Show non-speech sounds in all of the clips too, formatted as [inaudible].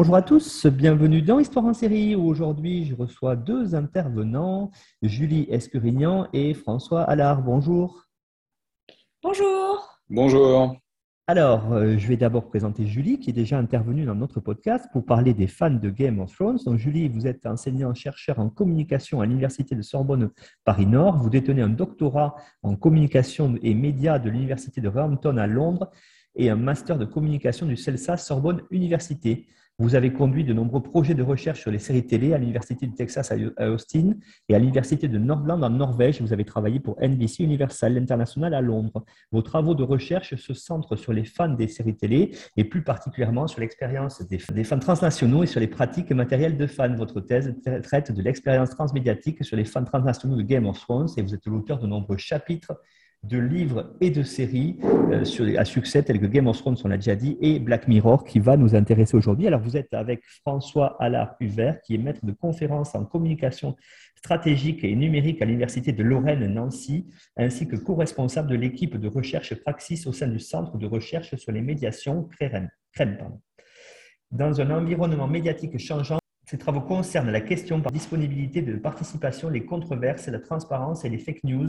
Bonjour à tous, bienvenue dans Histoire en série où aujourd'hui je reçois deux intervenants, Julie Escurignan et François Allard. Bonjour. Bonjour. Bonjour. Alors, euh, je vais d'abord présenter Julie qui est déjà intervenue dans notre podcast pour parler des fans de Game of Thrones. Donc, Julie, vous êtes enseignant-chercheur en communication à l'Université de Sorbonne Paris-Nord. Vous détenez un doctorat en communication et médias de l'Université de Roehampton à Londres et un master de communication du CELSA Sorbonne Université. Vous avez conduit de nombreux projets de recherche sur les séries télé à l'Université du Texas à Austin et à l'Université de Nordland en Norvège. Vous avez travaillé pour NBC Universal International à Londres. Vos travaux de recherche se centrent sur les fans des séries télé et plus particulièrement sur l'expérience des, fans transnationaux et sur les pratiques matérielles de fans. Votre thèse traite de l'expérience transmédiatique sur les fans transnationaux de Game of Thrones et vous êtes l'auteur de nombreux chapitres de livres et de séries euh, à succès tels que Game of Thrones, on l'a déjà dit, et Black Mirror qui va nous intéresser aujourd'hui. Alors vous êtes avec François Allard-Huvert qui est maître de conférences en communication stratégique et numérique à l'Université de Lorraine-Nancy, ainsi que co-responsable de l'équipe de recherche Praxis au sein du Centre de recherche sur les médiations CREREN. Dans un environnement médiatique changeant, ces travaux concernent la question par disponibilité de participation, les controverses, la transparence et les fake news.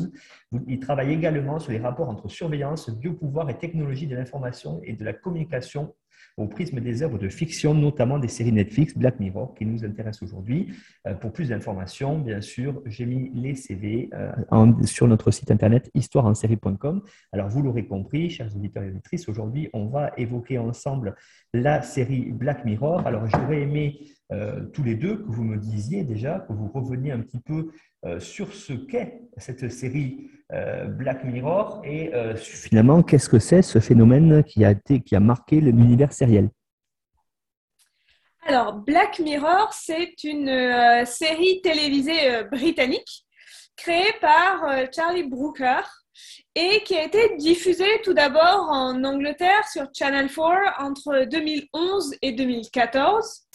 Il travaille également sur les rapports entre surveillance, biopouvoir et technologie de l'information et de la communication au prisme des œuvres de fiction, notamment des séries Netflix, Black Mirror, qui nous intéressent aujourd'hui. Euh, pour plus d'informations, bien sûr, j'ai mis les CV euh, sur notre site internet histoireensérie.com. Alors, vous l'aurez compris, chers auditeurs et auditrices, aujourd'hui, on va évoquer ensemble la série Black Mirror. Alors, j'aurais aimé euh, tous les deux que vous me disiez déjà, que vous reveniez un petit peu sur ce qu'est cette série euh, Black Mirror et euh, finalement, qu'est-ce que c'est ce phénomène qui a, été, qui a marqué l'univers sériel? Alors, Black Mirror, c'est une euh, série télévisée britannique créée par Charlie Brooker et qui a été diffusée tout d'abord en Angleterre sur Channel 4 entre 2011 et 2014.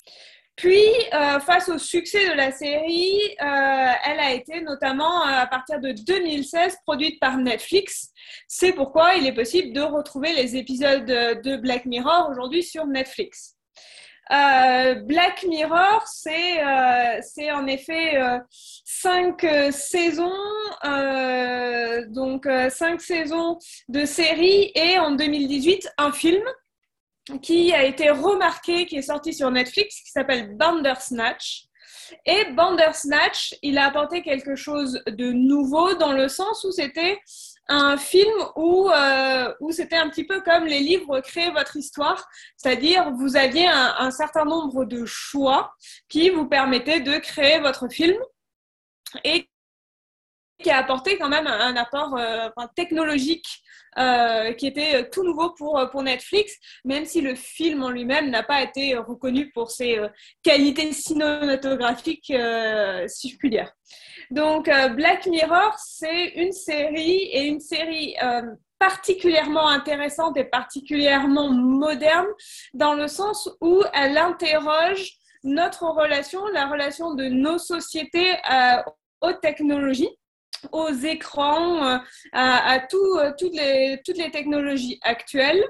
Puis, euh, face au succès de la série, euh, elle a été notamment euh, à partir de 2016 produite par Netflix. C'est pourquoi il est possible de retrouver les épisodes de Black Mirror aujourd'hui sur Netflix. Black Mirror, c'est c'est en effet cinq saisons, donc cinq saisons de série et en 2018 un film qui a été remarqué, qui est sorti sur Netflix, qui s'appelle Bandersnatch. Et Bandersnatch, il a apporté quelque chose de nouveau dans le sens où c'était un film où, euh, où c'était un petit peu comme les livres Créez votre histoire, c'est-à-dire vous aviez un, certain nombre de choix qui vous permettaient de créer votre film et qui a apporté quand même un, apport euh, technologique euh, qui était euh, tout nouveau pour, pour Netflix, même si le film en lui-même n'a pas été reconnu pour ses qualités cinématographiques, dire. Donc, Black Mirror, c'est une série et une série particulièrement intéressante et particulièrement moderne dans le sens où elle interroge notre relation, la relation de nos sociétés aux technologies aux écrans, euh, à, euh, toutes, les, toutes les technologies actuelles.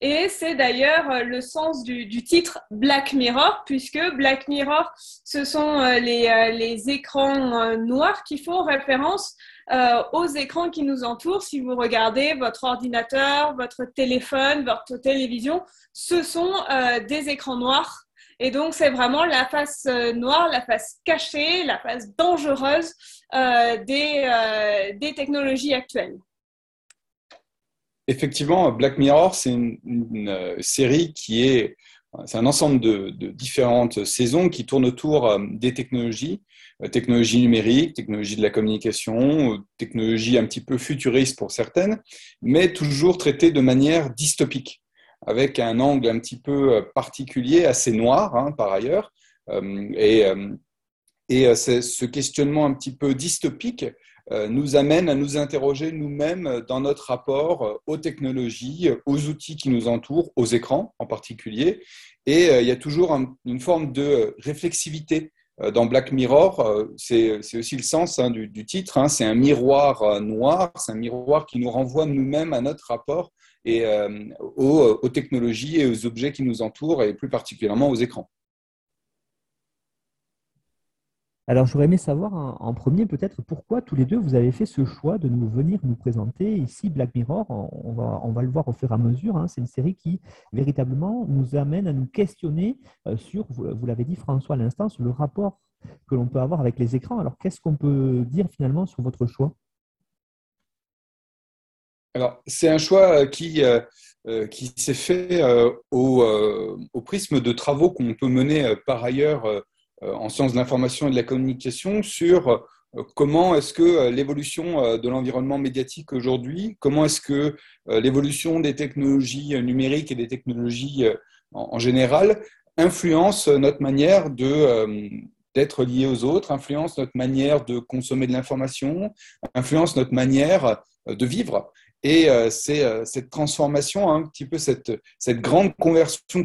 Et c'est d'ailleurs euh, le sens du, titre Black Mirror, puisque Black Mirror, ce sont les, les écrans noirs qui font référence aux écrans qui nous entourent. Si vous regardez votre ordinateur, votre téléphone, votre télévision, ce sont des écrans noirs et donc, c'est vraiment la face euh, noire, la face cachée, la face dangereuse euh, des, euh, des, technologies actuelles. Effectivement, Black Mirror, c'est une, série qui est, c'est un ensemble de, différentes saisons qui tournent autour des technologies, technologies numériques, technologies de la communication, technologies un petit peu futuristes pour certaines, mais toujours traitées de manière dystopique. Avec un angle un petit peu particulier, assez noir hein, par ailleurs. et, et ce questionnement un petit peu dystopique nous amène à nous interroger nous-mêmes dans notre rapport aux technologies, aux outils qui nous entourent, aux écrans en particulier. Et il y a toujours une forme de réflexivité euh, dans Black Mirror, euh, c'est aussi le sens hein, du, titre, hein. c'est un miroir euh, noir, c'est un miroir qui nous renvoie nous-mêmes à notre rapport et aux, aux, technologies et aux objets qui nous entourent, et plus particulièrement aux écrans. Alors, j'aurais aimé savoir en, premier peut-être pourquoi tous les deux vous avez fait ce choix de nous venir nous présenter ici Black Mirror. On va, on va le voir au fur et à mesure. Hein. C'est une série qui véritablement nous amène à nous questionner euh, sur, vous, l'avez dit François à l'instant, sur le rapport que l'on peut avoir avec les écrans. Alors, qu'est-ce qu'on peut dire finalement sur votre choix? Alors, c'est un choix qui, euh, euh, qui s'est fait au, prisme de travaux qu'on peut mener par ailleurs euh, en sciences de l'information et de la communication sur euh, comment est-ce que euh, l'évolution de l'environnement médiatique aujourd'hui, comment est-ce que l'évolution des technologies numériques et des technologies en général influence notre manière de d'être lié aux autres, influence notre manière de consommer de l'information, influence notre manière de vivre. Et c'est cette transformation, un petit peu cette, grande conversion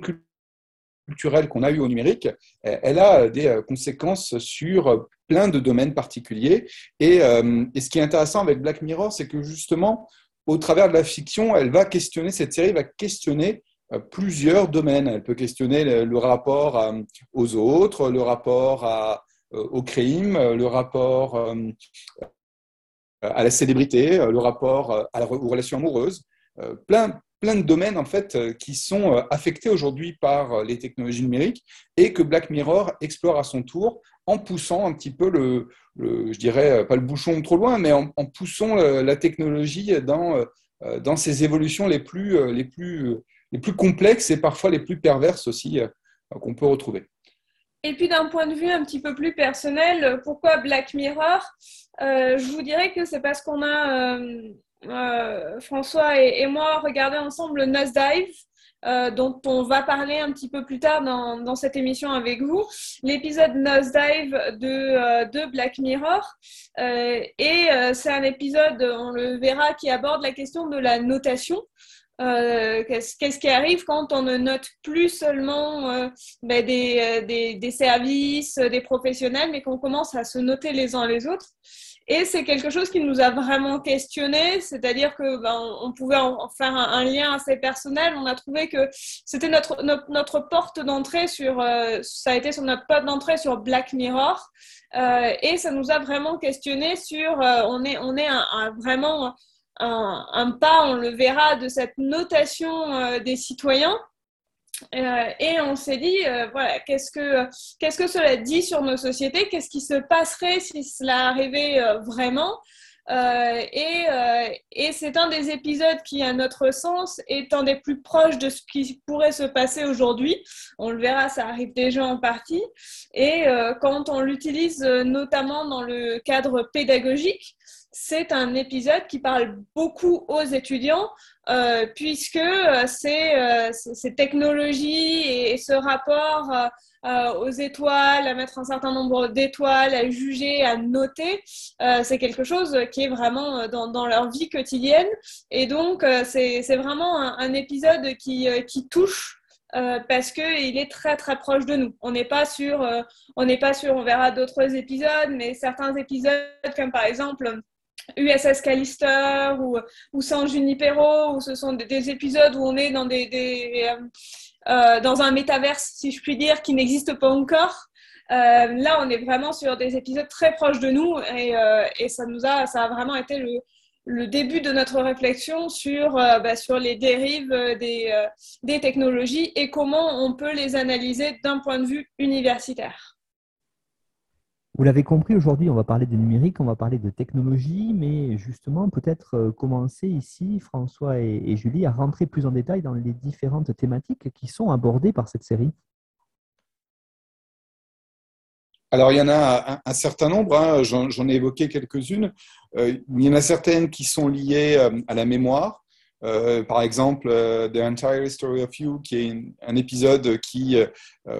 culturelle qu'on a eue au numérique, elle a des euh, conséquences sur plein de domaines particuliers. Euh, et, ce qui est intéressant avec Black Mirror, c'est que justement, au travers de la fiction, elle va questionner, cette série va questionner euh, plusieurs domaines. Elle peut questionner le, rapport aux autres, le rapport au crime, le rapport à la célébrité, le rapport à aux relations amoureuses. plein, plein de domaines en fait euh, qui sont euh, affectés aujourd'hui par euh, les technologies numériques et que Black Mirror explore à son tour en poussant un petit peu le, je dirais pas le bouchon trop loin, mais en, poussant la technologie dans dans ses évolutions les plus les plus les plus complexes et parfois les plus perverses aussi qu'on peut retrouver. Et puis d'un point de vue un petit peu plus personnel, pourquoi Black Mirror? Je vous dirais que c'est parce qu'on a euh, François et, moi regarder ensemble le Nosedive. Euh, dont on va parler un petit peu plus tard dans, cette émission avec vous, l'épisode Nosedive de, euh, de Black Mirror. et c'est un épisode, on le verra, qui aborde la question de la notation. Qu'est-ce qui arrive quand on ne note plus seulement ben, des, des, des, services, des professionnels, mais qu'on commence à se noter les uns les autres? Et c'est quelque chose qui nous a vraiment questionné, c'est-à-dire que ben, on pouvait en faire un, lien assez personnel. On a trouvé que c'était notre, notre, porte d'entrée sur, euh, ça a été sur notre porte d'entrée sur Black Mirror, euh, et ça nous a vraiment questionné sur, euh, on est, on est un, vraiment un, pas, on le verra, de cette notation des citoyens. Euh, et on s'est dit, euh, voilà, qu'est-ce que, que cela dit sur nos sociétés? Qu'est-ce qui se passerait si cela arrivait euh, vraiment? Et, et c'est un des épisodes qui, à notre sens, est un des plus proches de ce qui pourrait se passer aujourd'hui. On le verra, ça arrive déjà en partie. Et quand on l'utilise notamment dans le cadre pédagogique, c'est un épisode qui parle beaucoup aux étudiants euh, puisque euh, euh, ces technologies et, ce rapport aux étoiles, à mettre un certain nombre d'étoiles, à juger, à noter, c'est quelque chose qui est vraiment dans, leur vie quotidienne. Et donc, c'est vraiment un, épisode qui, qui touche parce qu'il est très très proche de nous. On n'est pas sûr, on n'est pas sûr, on verra d'autres épisodes, mais certains épisodes comme par exemple USS Callister ou, ou San Junipero, où ce sont des, épisodes où on est dans, des, euh, euh, dans un métaverse, si je puis dire, qui n'existe pas encore. Euh, là, on est vraiment sur des épisodes très proches de nous et, et ça nous a, ça a vraiment été le, le début de notre réflexion sur, bah, sur les dérives des, des technologies et comment on peut les analyser d'un point de vue universitaire. Vous l'avez compris, aujourd'hui, on va parler de numérique, on va parler de technologie, mais justement, peut-être euh, commencer ici, François et, Julie, à rentrer plus en détail dans les différentes thématiques qui sont abordées par cette série. Alors, il y en a un, certain nombre, hein, j'en ai évoqué quelques-unes. Euh, il y en a certaines qui sont liées euh, à la mémoire, par exemple, The Entire History of You, qui est un épisode qui,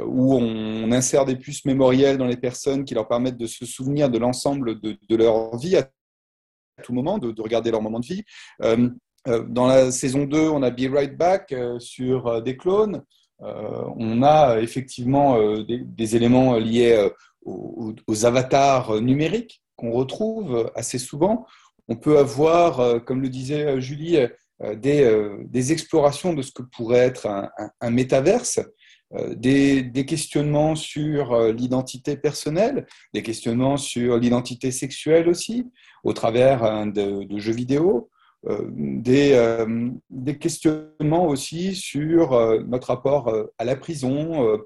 où on insère des puces mémorielles dans les personnes qui leur permettent de se souvenir de l'ensemble de, leur vie à tout moment, de, de regarder leur moment de vie. dans la saison 2, on a Be Right Back sur des clones. on a effectivement des, éléments liés aux avatars numériques qu'on retrouve assez souvent. On peut avoir, euh, comme le disait euh, Julie, euh, des, explorations de ce que pourrait être un, métaverse, des, questionnements sur l'identité personnelle, des questionnements sur l'identité sexuelle aussi, au travers de, jeux vidéo, des, questionnements aussi sur notre rapport à la prison,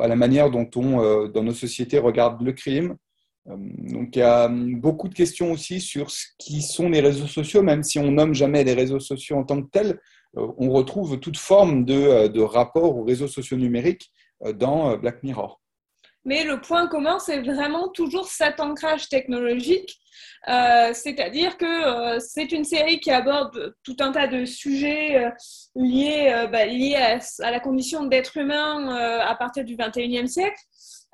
à la manière dont on, dans nos sociétés, regarde le crime, euh, donc il y a hum, beaucoup de questions aussi sur ce qui sont les réseaux sociaux, même si on nomme jamais les réseaux sociaux en tant que tels, euh, on retrouve toute forme de, euh, de rapport aux réseaux sociaux numériques dans Black Mirror. Mais le point commun, c'est vraiment toujours cet ancrage technologique, c'est-à-dire que c'est une série qui aborde tout un tas de sujets liés, bah, liés à, à, la condition d'être humain à partir du 21e siècle.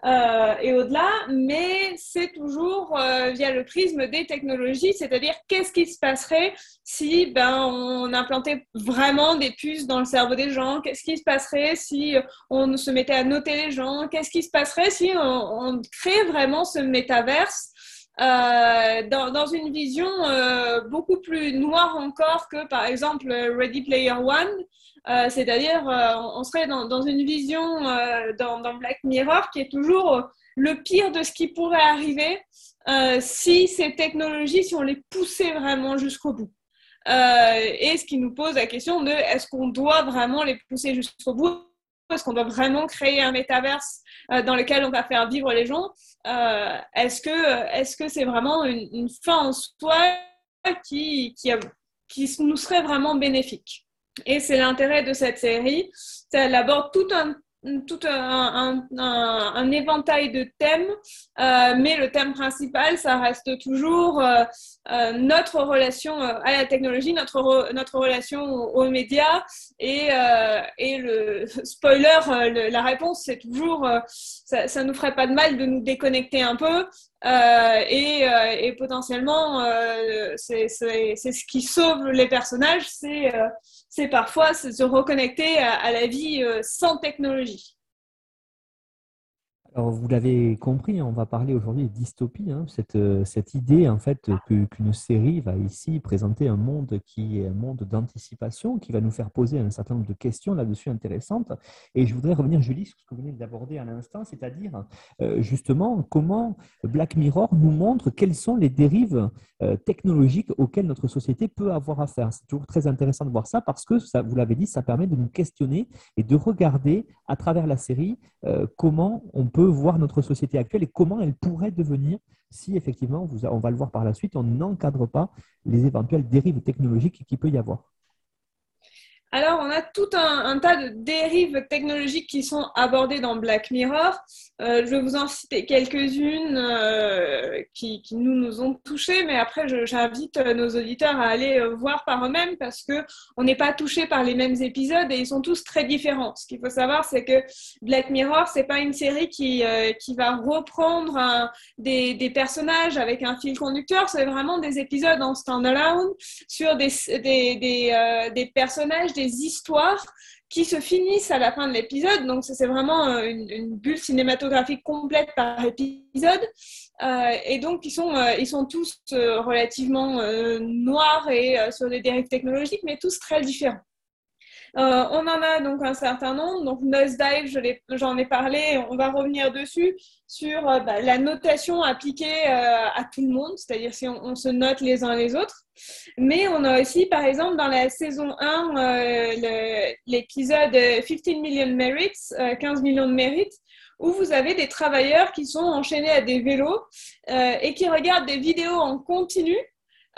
Euh, et au-delà, mais c'est toujours euh, via le prisme des technologies, c'est-à-dire qu'est-ce qui se passerait si ben, on implantait vraiment des puces dans le cerveau des gens, qu'est-ce qui se passerait si on se mettait à noter les gens, qu'est-ce qui se passerait si on, on crée vraiment ce métaverse euh, dans, une vision beaucoup plus noire encore que par exemple Ready Player One, euh, c'est-à-dire on serait dans, une vision dans, dans, Black Mirror qui est toujours le pire de ce qui pourrait arriver si ces technologies, si on les poussait vraiment jusqu'au bout. et ce qui nous pose la question de est-ce qu'on doit vraiment les pousser jusqu'au bout? Est-ce qu'on doit vraiment créer un métaverse euh, dans lequel on va faire vivre les gens? Euh, Est-ce que est-ce c'est vraiment une, fin en soi qui nous serait vraiment bénéfique? Et c'est l'intérêt de cette série. Elle aborde tout un éventail de thèmes, euh, mais le thème principal, ça reste toujours euh, euh, notre relation à la technologie, notre, relation aux, médias. Et, et le [laughs] spoiler, la réponse, c'est toujours, ça, ça nous ferait pas de mal de nous déconnecter un peu. Et, et, potentiellement, c'est ce qui sauve les personnages, c'est c'est parfois se reconnecter à, la vie euh, sans technologie. Alors, vous l'avez compris, on va parler aujourd'hui de dystopie, hein, cette, euh, cette, idée en fait qu'une série va ici présenter un monde qui est un monde d'anticipation, qui va nous faire poser un certain nombre de questions là-dessus intéressantes. Et je voudrais revenir, Julie, sur ce que vous venez d'aborder à l'instant, c'est-à-dire euh, justement comment Black Mirror nous montre quelles sont les dérives euh, technologiques auxquelles notre société peut avoir affaire. C'est toujours très intéressant de voir ça parce que, ça, vous l'avez dit, ça permet de nous questionner et de regarder à travers la série comment on peut voir notre société actuelle et comment elle pourrait devenir si effectivement, on va le voir par la suite, on n'encadre pas les éventuelles dérives technologiques qu'il peut y avoir. Alors, on a tout un, tas de dérives technologiques qui sont abordées dans Black Mirror. Euh, je vais vous en citer quelques-unes euh, qui, nous ont touchés, mais après, j'invite euh, nos auditeurs à aller voir par eux-mêmes parce que on n'est pas touché par les mêmes épisodes et ils sont tous très différents. Ce qu'il faut savoir, c'est que Black Mirror, c'est pas une série qui, qui va reprendre des, des, personnages avec un fil conducteur. C'est vraiment des épisodes en standalone sur des, des, des, des personnages, histoires qui se finissent à la fin de l'épisode. Donc, c'est vraiment euh, une, bulle cinématographique complète par épisode. Euh, et donc, ils sont, euh, ils sont tous relativement noirs et sur des dérives technologiques, mais tous très différents. Euh, on en a donc un certain nombre. Donc Nosedive, j'en ai, parlé, on va revenir dessus sur euh, bah, la notation appliquée euh, à tout le monde, c'est-à-dire si on, se note les uns les autres. Mais on a aussi, par exemple, dans la saison 1, l'épisode 15 million merits, 15 millions de mérites, où vous avez des travailleurs qui sont enchaînés à des vélos et qui regardent des vidéos en continu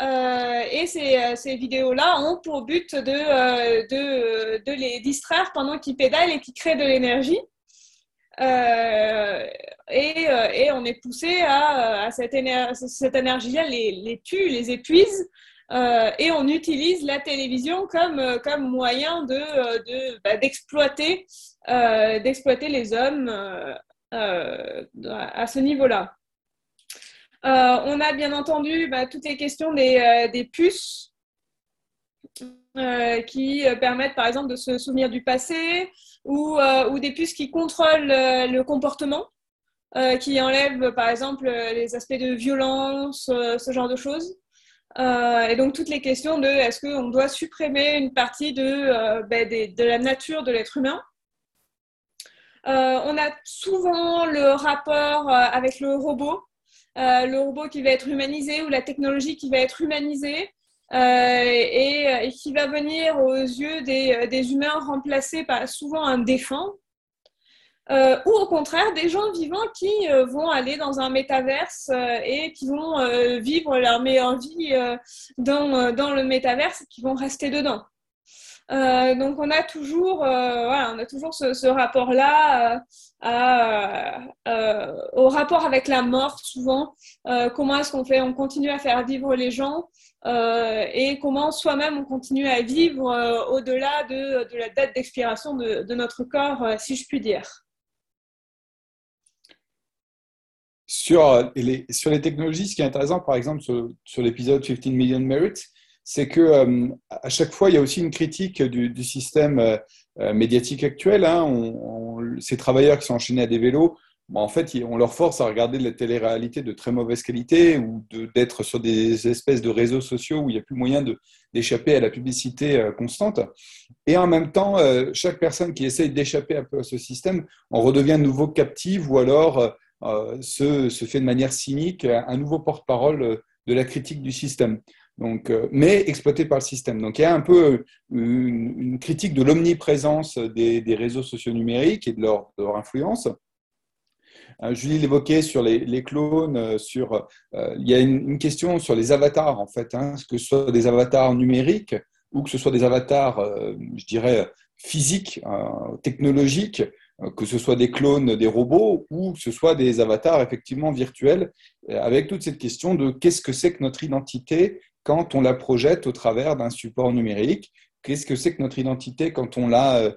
euh, et ces, euh, ces vidéos-là ont pour but de, euh, de, les distraire pendant qu'ils pédalent et qu'ils créent de l'énergie. Et, on est poussé à, cette, énergie-là les, tue, les épuise. et on utilise la télévision comme, moyen bah, d'exploiter les hommes à ce niveau-là. On a bien entendu bah, toutes les questions des, des puces euh, qui euh, permettent par exemple de se souvenir du passé ou, euh, des puces qui contrôlent le comportement, qui enlèvent par exemple les aspects de violence, ce genre de choses. et donc toutes les questions de est-ce qu'on doit supprimer une partie de, de la nature de l'être humain? on a souvent le rapport avec le robot, le robot qui va être humanisé ou la technologie qui va être humanisée. Euh, et, qui va venir aux yeux des, euh, humains remplacer par souvent un défunt, euh, ou au contraire des gens vivants qui vont aller dans un métaverse et qui vont vivre leur meilleure vie dans, dans, le métaverse et qui vont rester dedans. Donc on a toujours, voilà, on a toujours ce, rapport-là au rapport avec la mort souvent. comment est-ce qu'on fait? On continue à faire vivre les gens euh, et comment soi-même on continue à vivre euh, au-delà de, la date d'expiration de, notre corps, euh, si je puis dire. Sur les, sur les technologies, ce qui est intéressant, par exemple, sur, sur l'épisode 15 Million Merits, c'est que à chaque fois, il y a aussi une critique du, système médiatique actuel. Hein. ces travailleurs qui sont enchaînés à des vélos, en fait, on leur force à regarder de la télé-réalité de très mauvaise qualité ou d'être sur des espèces de réseaux sociaux où il n'y a plus moyen d'échapper à la publicité euh, constante. Et en même temps, euh, chaque personne qui essaye d'échapper un peu à ce système, on redevient de nouveau captive ou alors euh, se, fait de manière cynique un nouveau porte-parole de la critique du système. Donc, mais exploité par le système. Donc il y a un peu une, critique de l'omniprésence des, réseaux sociaux numériques et de leur influence. Euh, Julie l'évoquait sur les, clones, euh, sur, euh, il y a une, question sur les avatars, en fait, hein, que ce soit des avatars numériques ou que ce soit des avatars, je dirais, physiques, technologiques, que ce soit des clones des robots ou que ce soit des avatars effectivement virtuels, avec toute cette question de qu'est-ce que c'est que notre identité quand on la projette au travers d'un support numérique, qu'est-ce que c'est que notre identité quand on la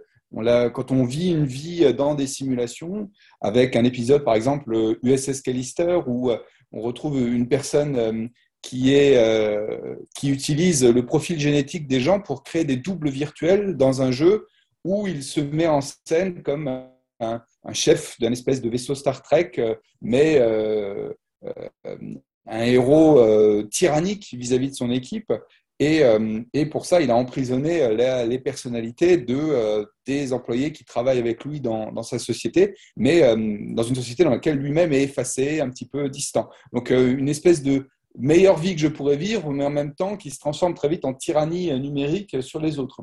quand on vit une vie dans des simulations, avec un épisode par exemple USS Callister où euh, on retrouve une personne euh, qui, est, euh, qui utilise le profil génétique des gens pour créer des doubles virtuels dans un jeu où il se met en scène comme un, chef d'un espèce de vaisseau Star Trek, mais un héros tyrannique vis-à-vis -vis de son équipe euh, et, pour ça, il a emprisonné euh, les, personnalités de, euh, des employés qui travaillent avec lui dans, sa société, mais dans une société dans laquelle lui-même est effacé, un petit peu distant. Donc une espèce de meilleure vie que je pourrais vivre, mais en même temps qui se transforme très vite en tyrannie numérique sur les autres.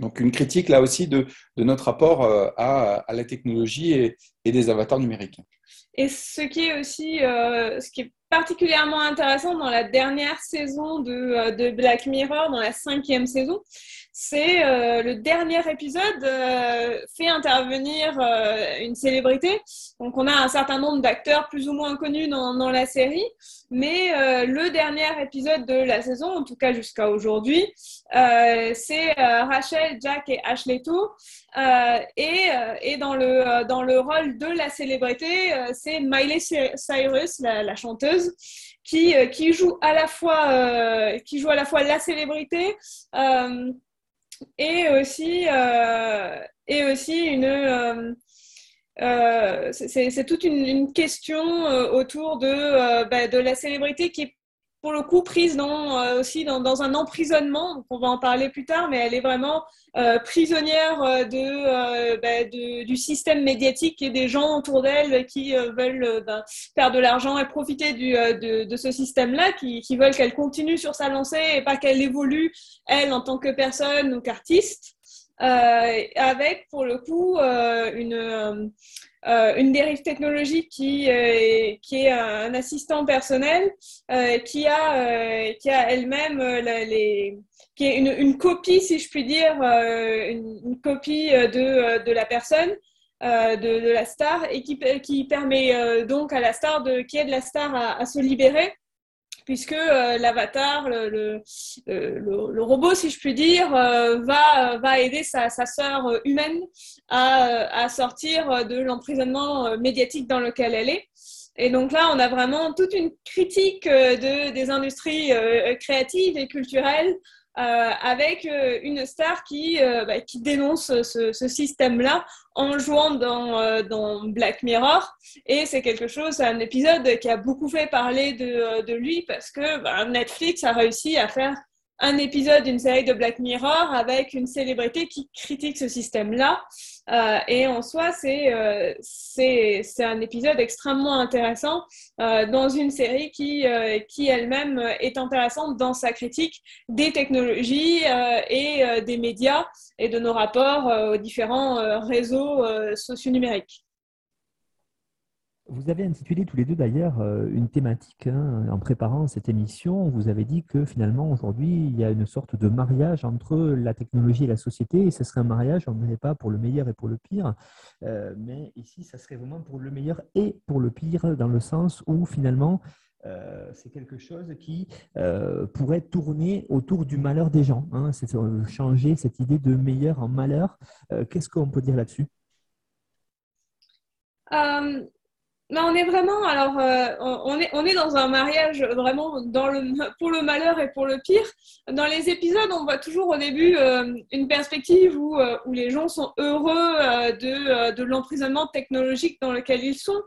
Donc une critique là aussi de, notre rapport à, la technologie et, des avatars numériques. Et ce qui est aussi, ce qui est particulièrement intéressant dans la dernière saison de, euh, de Black Mirror, dans la cinquième saison, c'est euh, le dernier épisode euh, fait intervenir une célébrité. Donc on a un certain nombre d'acteurs plus ou moins connus dans, dans la série, mais le dernier épisode de la saison, en tout cas jusqu'à aujourd'hui, c'est Rachel, Jack et Ashley Tour. et, et dans, le, dans le rôle de la célébrité, c'est Miley Cyrus, la, chanteuse qui, euh, qui, joue à la fois, euh, qui joue à la fois la célébrité euh, et aussi, et aussi une. c'est toute une, question autour de, bah, de la célébrité qui est pour le coup prise dans, euh, aussi dans, un emprisonnement, on va en parler plus tard, mais elle est vraiment euh, prisonnière euh, bah, de, du système médiatique et des gens autour d'elle qui veulent bah, faire de l'argent et profiter de, ce système-là, qui, veulent qu'elle continue sur sa lancée et pas qu'elle évolue, elle, en tant que personne ou qu'artiste. avec pour le coup une, euh, une dérive technologique qui, euh, qui est un assistant personnel euh, qui a, qui a elle-même les, qui est une, une, copie, si je puis dire, une, copie de, de la personne. de, de, la star et qui, qui permet donc à la star de qui aide la star à, à se libérer puisque l'avatar, le, le, robot, si je puis dire, va, va aider sa, sœur humaine à, sortir de l'emprisonnement médiatique dans lequel elle est. Et donc là, on a vraiment toute une critique de, des industries créatives et culturelles euh, avec euh, une star qui, euh, bah, dénonce ce, ce système-là en jouant dans, dans, Black Mirror. Et c'est quelque chose, un épisode qui a beaucoup fait parler de, de lui parce que bah, Netflix a réussi à faire un épisode d'une série de Black Mirror avec une célébrité qui critique ce système-là. Euh, et en soi, euh, c'est un épisode extrêmement intéressant euh, dans une série qui, qui elle-même est intéressante dans sa critique des technologies et des médias et de nos rapports aux différents réseaux socio-numériques. Vous avez intitulé tous les deux d'ailleurs euh, une thématique hein, en préparant cette émission. Vous avez dit que finalement aujourd'hui il y a une sorte de mariage entre la technologie et la société et ce serait un mariage, on ne pas pour le meilleur et pour le pire, euh, mais ici ça serait vraiment pour le meilleur et pour le pire dans le sens où finalement euh, c'est quelque chose qui pourrait tourner autour du malheur des gens. Hein. c'est changer cette idée de meilleur en malheur. Qu'est-ce qu'on peut dire là-dessus? On est vraiment, alors, euh, on, est, on est dans un mariage vraiment pour le malheur et pour le pire. Dans les épisodes, on voit toujours au début euh, une perspective où, euh, où les gens sont heureux de, de l'emprisonnement technologique dans lequel ils sont.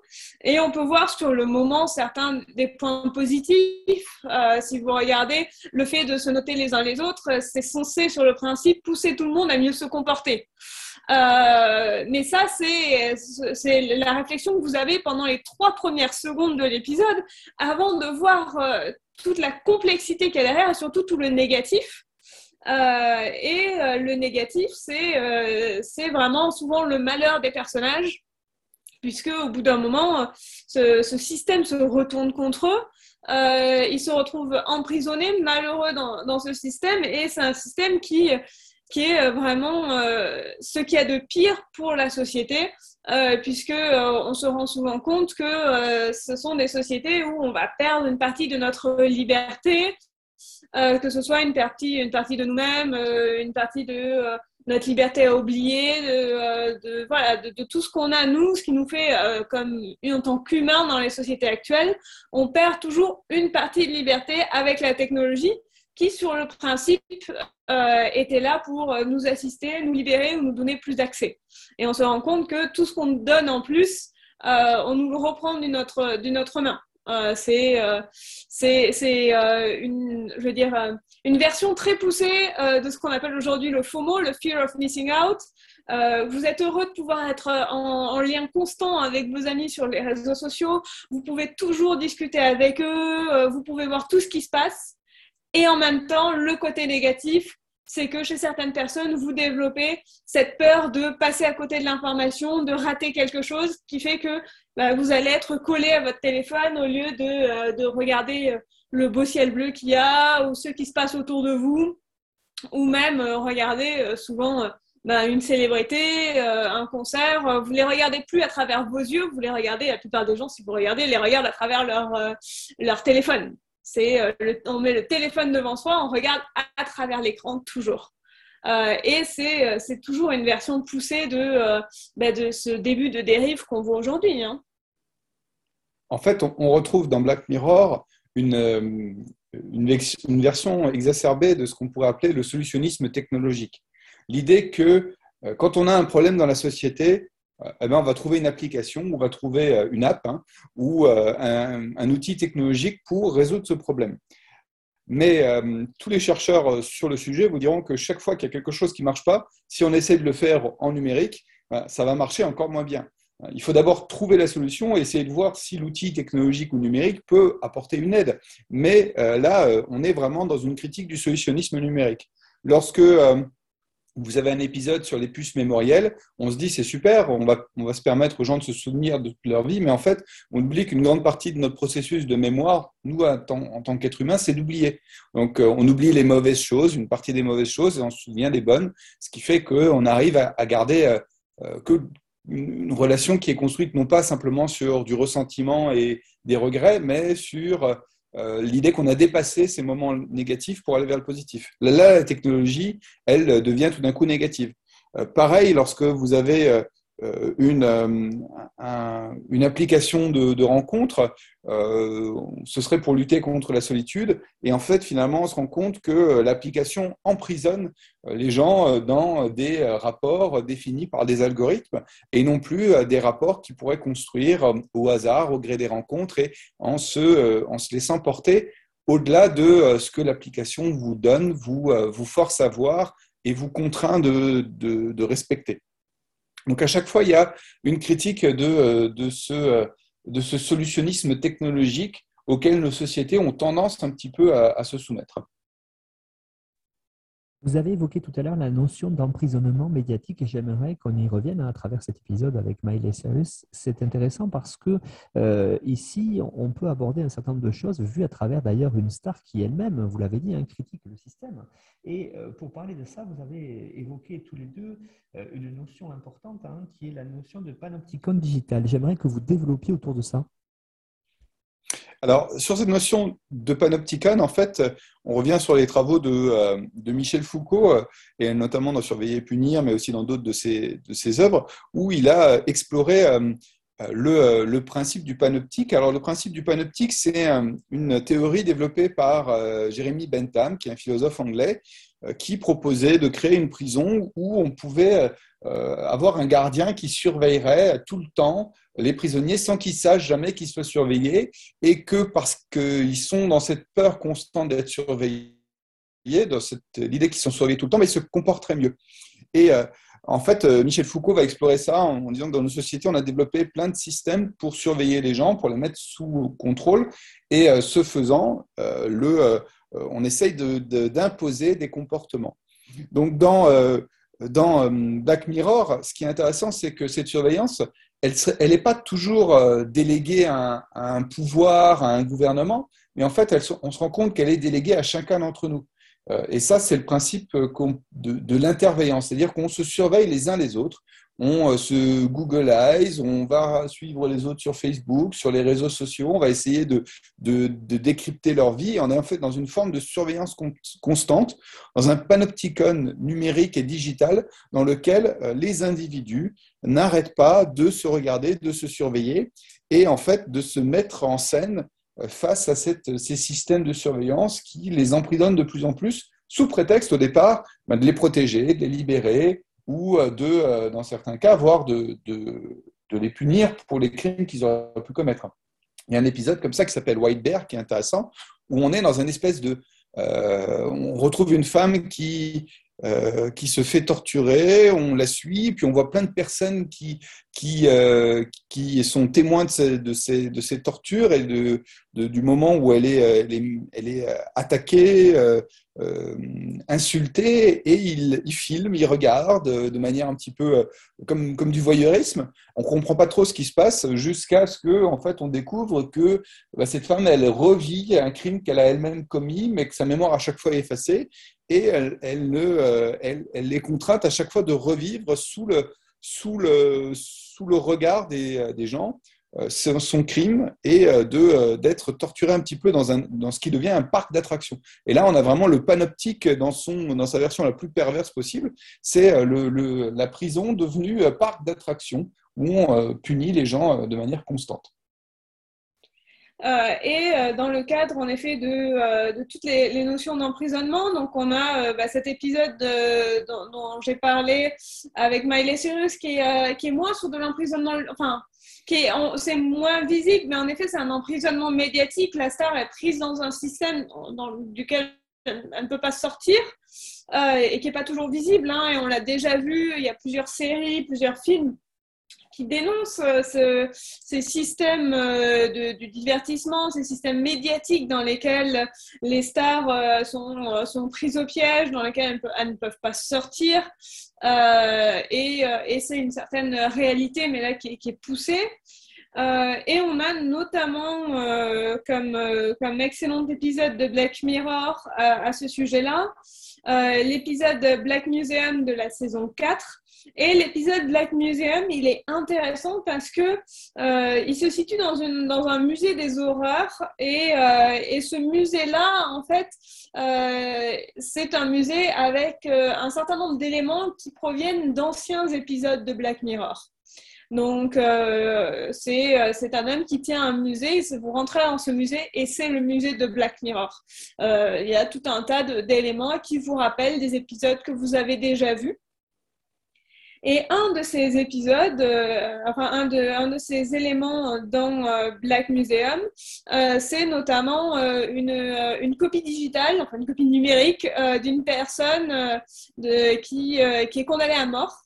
Et on peut voir sur le moment certains des points positifs. si vous regardez, le fait de se noter les uns les autres, c'est censé, sur le principe, pousser tout le monde à mieux se comporter. Euh, mais ça, c'est la réflexion que vous avez pendant les trois premières secondes de l'épisode, avant de voir euh, toute la complexité qu'il y a derrière et surtout tout le négatif. Euh, et le négatif, c'est vraiment souvent le malheur des personnages, puisque au bout d'un moment, ce, système se retourne contre eux. ils se retrouvent emprisonnés, malheureux dans ce système, et c'est un système qui qui est euh, vraiment euh, ce qu'il y a de pire pour la société, euh, puisque on se rend souvent compte que ce sont des sociétés où on va perdre une partie de notre liberté, que ce soit une partie, une partie de nous-mêmes, une partie de notre liberté à oublier, de, voilà, de, tout ce qu'on a nous, ce qui nous fait comme en tant qu'humains dans les sociétés actuelles, on perd toujours une partie de liberté avec la technologie qui, sur le principe, euh, était là pour euh, nous assister, nous libérer ou nous donner plus d'accès. Et on se rend compte que tout ce qu'on donne en plus, euh, on nous le reprend d'une autre, d'une autre main. c'est c'est une je veux dire une version très poussée de ce qu'on appelle aujourd'hui le FOMO, le fear of missing out. vous êtes heureux de pouvoir être en, lien constant avec vos amis sur les réseaux sociaux. Vous pouvez toujours discuter avec eux. vous pouvez voir tout ce qui se passe. Et en même temps, le côté négatif, c'est que chez certaines personnes, vous développez cette peur de passer à côté de l'information, de rater quelque chose, qui fait que bah, vous allez être collé à votre téléphone au lieu de, euh, de regarder euh, le beau ciel bleu qu'il y a ou ce qui se passe autour de vous, ou même euh, regarder souvent bah, une célébrité, un concert. Vous les regardez plus à travers vos yeux, vous les regardez, la plupart des gens, si vous regardez, les regardent à travers leur téléphone. Euh, on met le téléphone devant soi, on regarde à, travers l'écran toujours. Euh, et euh, c'est toujours une version poussée de, bah, de ce début de dérive qu'on voit aujourd'hui. Hein. En fait, on, retrouve dans Black Mirror une, une version exacerbée de ce qu'on pourrait appeler le solutionnisme technologique. L'idée que quand on a un problème dans la société, eh ben, on va trouver une application, on va trouver euh, une app hein, ou euh, un, outil technologique pour résoudre ce problème. Mais euh, tous les chercheurs sur le sujet vous diront que chaque fois qu'il y a quelque chose qui ne marche pas, si on essaie de le faire en numérique, ben, ça va marcher encore moins bien. Il faut d'abord trouver la solution et essayer de voir si l'outil technologique ou numérique peut apporter une aide. Mais là, on est vraiment dans une critique du solutionnisme numérique. Lorsque vous avez un épisode sur les puces mémorielles, on se dit c'est super, on va, on va se permettre aux gens de se souvenir de leur vie, mais en fait, on oublie qu'une grande partie de notre processus de mémoire, nous, en tant, qu'être humain, c'est d'oublier. Donc, euh, on oublie les mauvaises choses, une partie des mauvaises choses, et on se souvient des bonnes, ce qui fait qu'on arrive à, garder euh, euh, une relation qui est construite non pas simplement sur du ressentiment et des regrets, mais sur l'idée qu'on a dépassé ces moments négatifs pour aller vers le positif. Là, la technologie, elle devient tout d'un coup négative. pareil, lorsque vous avez euh, une, euh, une application de, rencontre, euh, ce serait pour lutter contre la solitude. Et en fait, finalement, on se rend compte que l'application emprisonne les gens dans des rapports définis par des algorithmes et non plus des rapports qui pourraient construire au hasard, au gré des rencontres et en se, en se laissant porter au-delà de ce que l'application vous donne, vous, vous force à voir et vous contraint de, de, de respecter. Donc à chaque fois, il y a une critique de, euh, euh, de ce solutionnisme technologique auquel nos sociétés ont tendance un petit peu à, se soumettre. Vous avez évoqué tout à l'heure la notion d'emprisonnement médiatique et j'aimerais qu'on y revienne à travers cet épisode avec Miley Cyrus. C'est intéressant parce que euh, ici, on peut aborder un certain nombre de choses vues à travers d'ailleurs une star qui elle-même, vous l'avez dit, hein, critique le système. Et euh, pour parler de ça, vous avez évoqué tous les deux euh, une notion importante hein, qui est la notion de panopticon digital. J'aimerais que vous développiez autour de ça. Alors, sur cette notion de panopticon, en fait, on revient sur les travaux de, euh, Michel Foucault, et notamment dans Surveiller et punir, mais aussi dans d'autres de ses, œuvres, où il a exploré le, principe du panoptique. Alors, le principe du panoptique, c'est une théorie développée par Jérémy Bentham, qui est un philosophe anglais, euh, qui proposait de créer une prison où on pouvait euh, avoir un gardien qui surveillerait tout le temps les prisonniers sans qu'ils sachent jamais qu'ils soient surveillés et que parce qu'ils sont dans cette peur constante d'être surveillés, dans l'idée qu'ils sont surveillés tout le temps, mais ils se comporteraient mieux. Et euh, en fait, Michel Foucault va explorer ça en, disant que dans nos sociétés, on a développé plein de systèmes pour surveiller les gens, pour les mettre sous contrôle. Et ce faisant, le, euh, on essaye d'imposer des comportements. Donc, dans, euh, dans euh, Black Mirror, ce qui est intéressant, c'est que cette surveillance, elle n'est pas toujours déléguée à un, pouvoir, à un gouvernement, mais en fait, on se rend compte qu'elle est déléguée à chacun d'entre nous. Et ça, c'est le principe de, de l'interveillance, c'est-à-dire qu'on se surveille les uns les autres, on euh, se Google Eyes, on va suivre les autres sur Facebook, sur les réseaux sociaux, on va essayer de, décrypter leur vie. On est en fait dans une forme de surveillance constante, dans un panopticon numérique et digital dans lequel euh, les individus n'arrêtent pas de se regarder, de se surveiller et en fait de se mettre en scène euh, face à ces systèmes de surveillance qui les emprisonnent de plus en plus sous prétexte au départ ben, de les protéger, de les libérer, ou euh, de, euh, dans certains cas, voire de, de, les punir pour les crimes qu'ils auraient pu commettre. Il y a un épisode comme ça qui s'appelle White Bear, qui est intéressant, où on est dans une espèce de... Euh, on retrouve une femme qui, qui se fait torturer, on la suit, puis on voit plein de personnes qui, qui, qui sont témoins de ces, de, ces, de ces tortures et de, du moment où elle est, elle est, elle est attaquée, euh, insulté et il, il, filme, il regarde euh, de manière un petit peu euh, comme, comme du voyeurisme. On ne comprend pas trop ce qui se passe jusqu'à ce que en fait, on découvre que bah, cette femme, elle revit un crime qu'elle a elle-même commis, mais que sa mémoire à chaque fois est effacée et elle, elle, elle, elle est contrainte à chaque fois de revivre sous le, sous le, le regard des, des gens. Euh, son crime et euh, euh, d'être torturé un petit peu dans, un, dans ce qui devient un parc d'attractions. Et là, on a vraiment le panoptique dans, son, dans sa version la plus perverse possible. C'est le, la prison devenue parc d'attractions où on punit les gens de manière constante. Et dans le cadre, en effet, de, de toutes les, notions d'emprisonnement, donc on a bah, cet épisode dont, j'ai parlé avec Miley Cyrus qui, est moins sur de l'emprisonnement, enfin, c'est moins visible, mais en effet, c'est un emprisonnement médiatique. La star est prise dans un système duquel elle ne peut pas sortir euh, et qui n'est pas toujours visible. Hein, et on l'a déjà vu, il y a plusieurs séries, plusieurs films qui dénoncent euh, ces systèmes euh, de, du divertissement, ces systèmes médiatiques dans lesquels les stars sont, sont prises au piège, dans lesquels elles ne peuvent pas sortir. Euh, et, euh, et c'est une certaine réalité, mais là qui, est poussée. et on a notamment comme, comme excellent épisode de Black Mirror à ce sujet-là, l'épisode Black Museum de la saison 4 et l'épisode Black Museum, il est intéressant parce que euh, il se situe dans, un musée des horreurs et, ce musée-là, en fait, euh, c'est un musée avec euh, un certain nombre d'éléments qui proviennent d'anciens épisodes de Black Mirror. Donc, c'est un homme qui tient un musée. Vous rentrez dans ce musée et c'est le musée de Black Mirror. Il y a tout un tas d'éléments qui vous rappellent des épisodes que vous avez déjà vus. Et un de ces épisodes, euh, enfin un de, ces éléments dans euh, Black Museum, euh, c'est notamment une, copie digitale, enfin une copie numérique d'une personne qui, est condamnée à mort.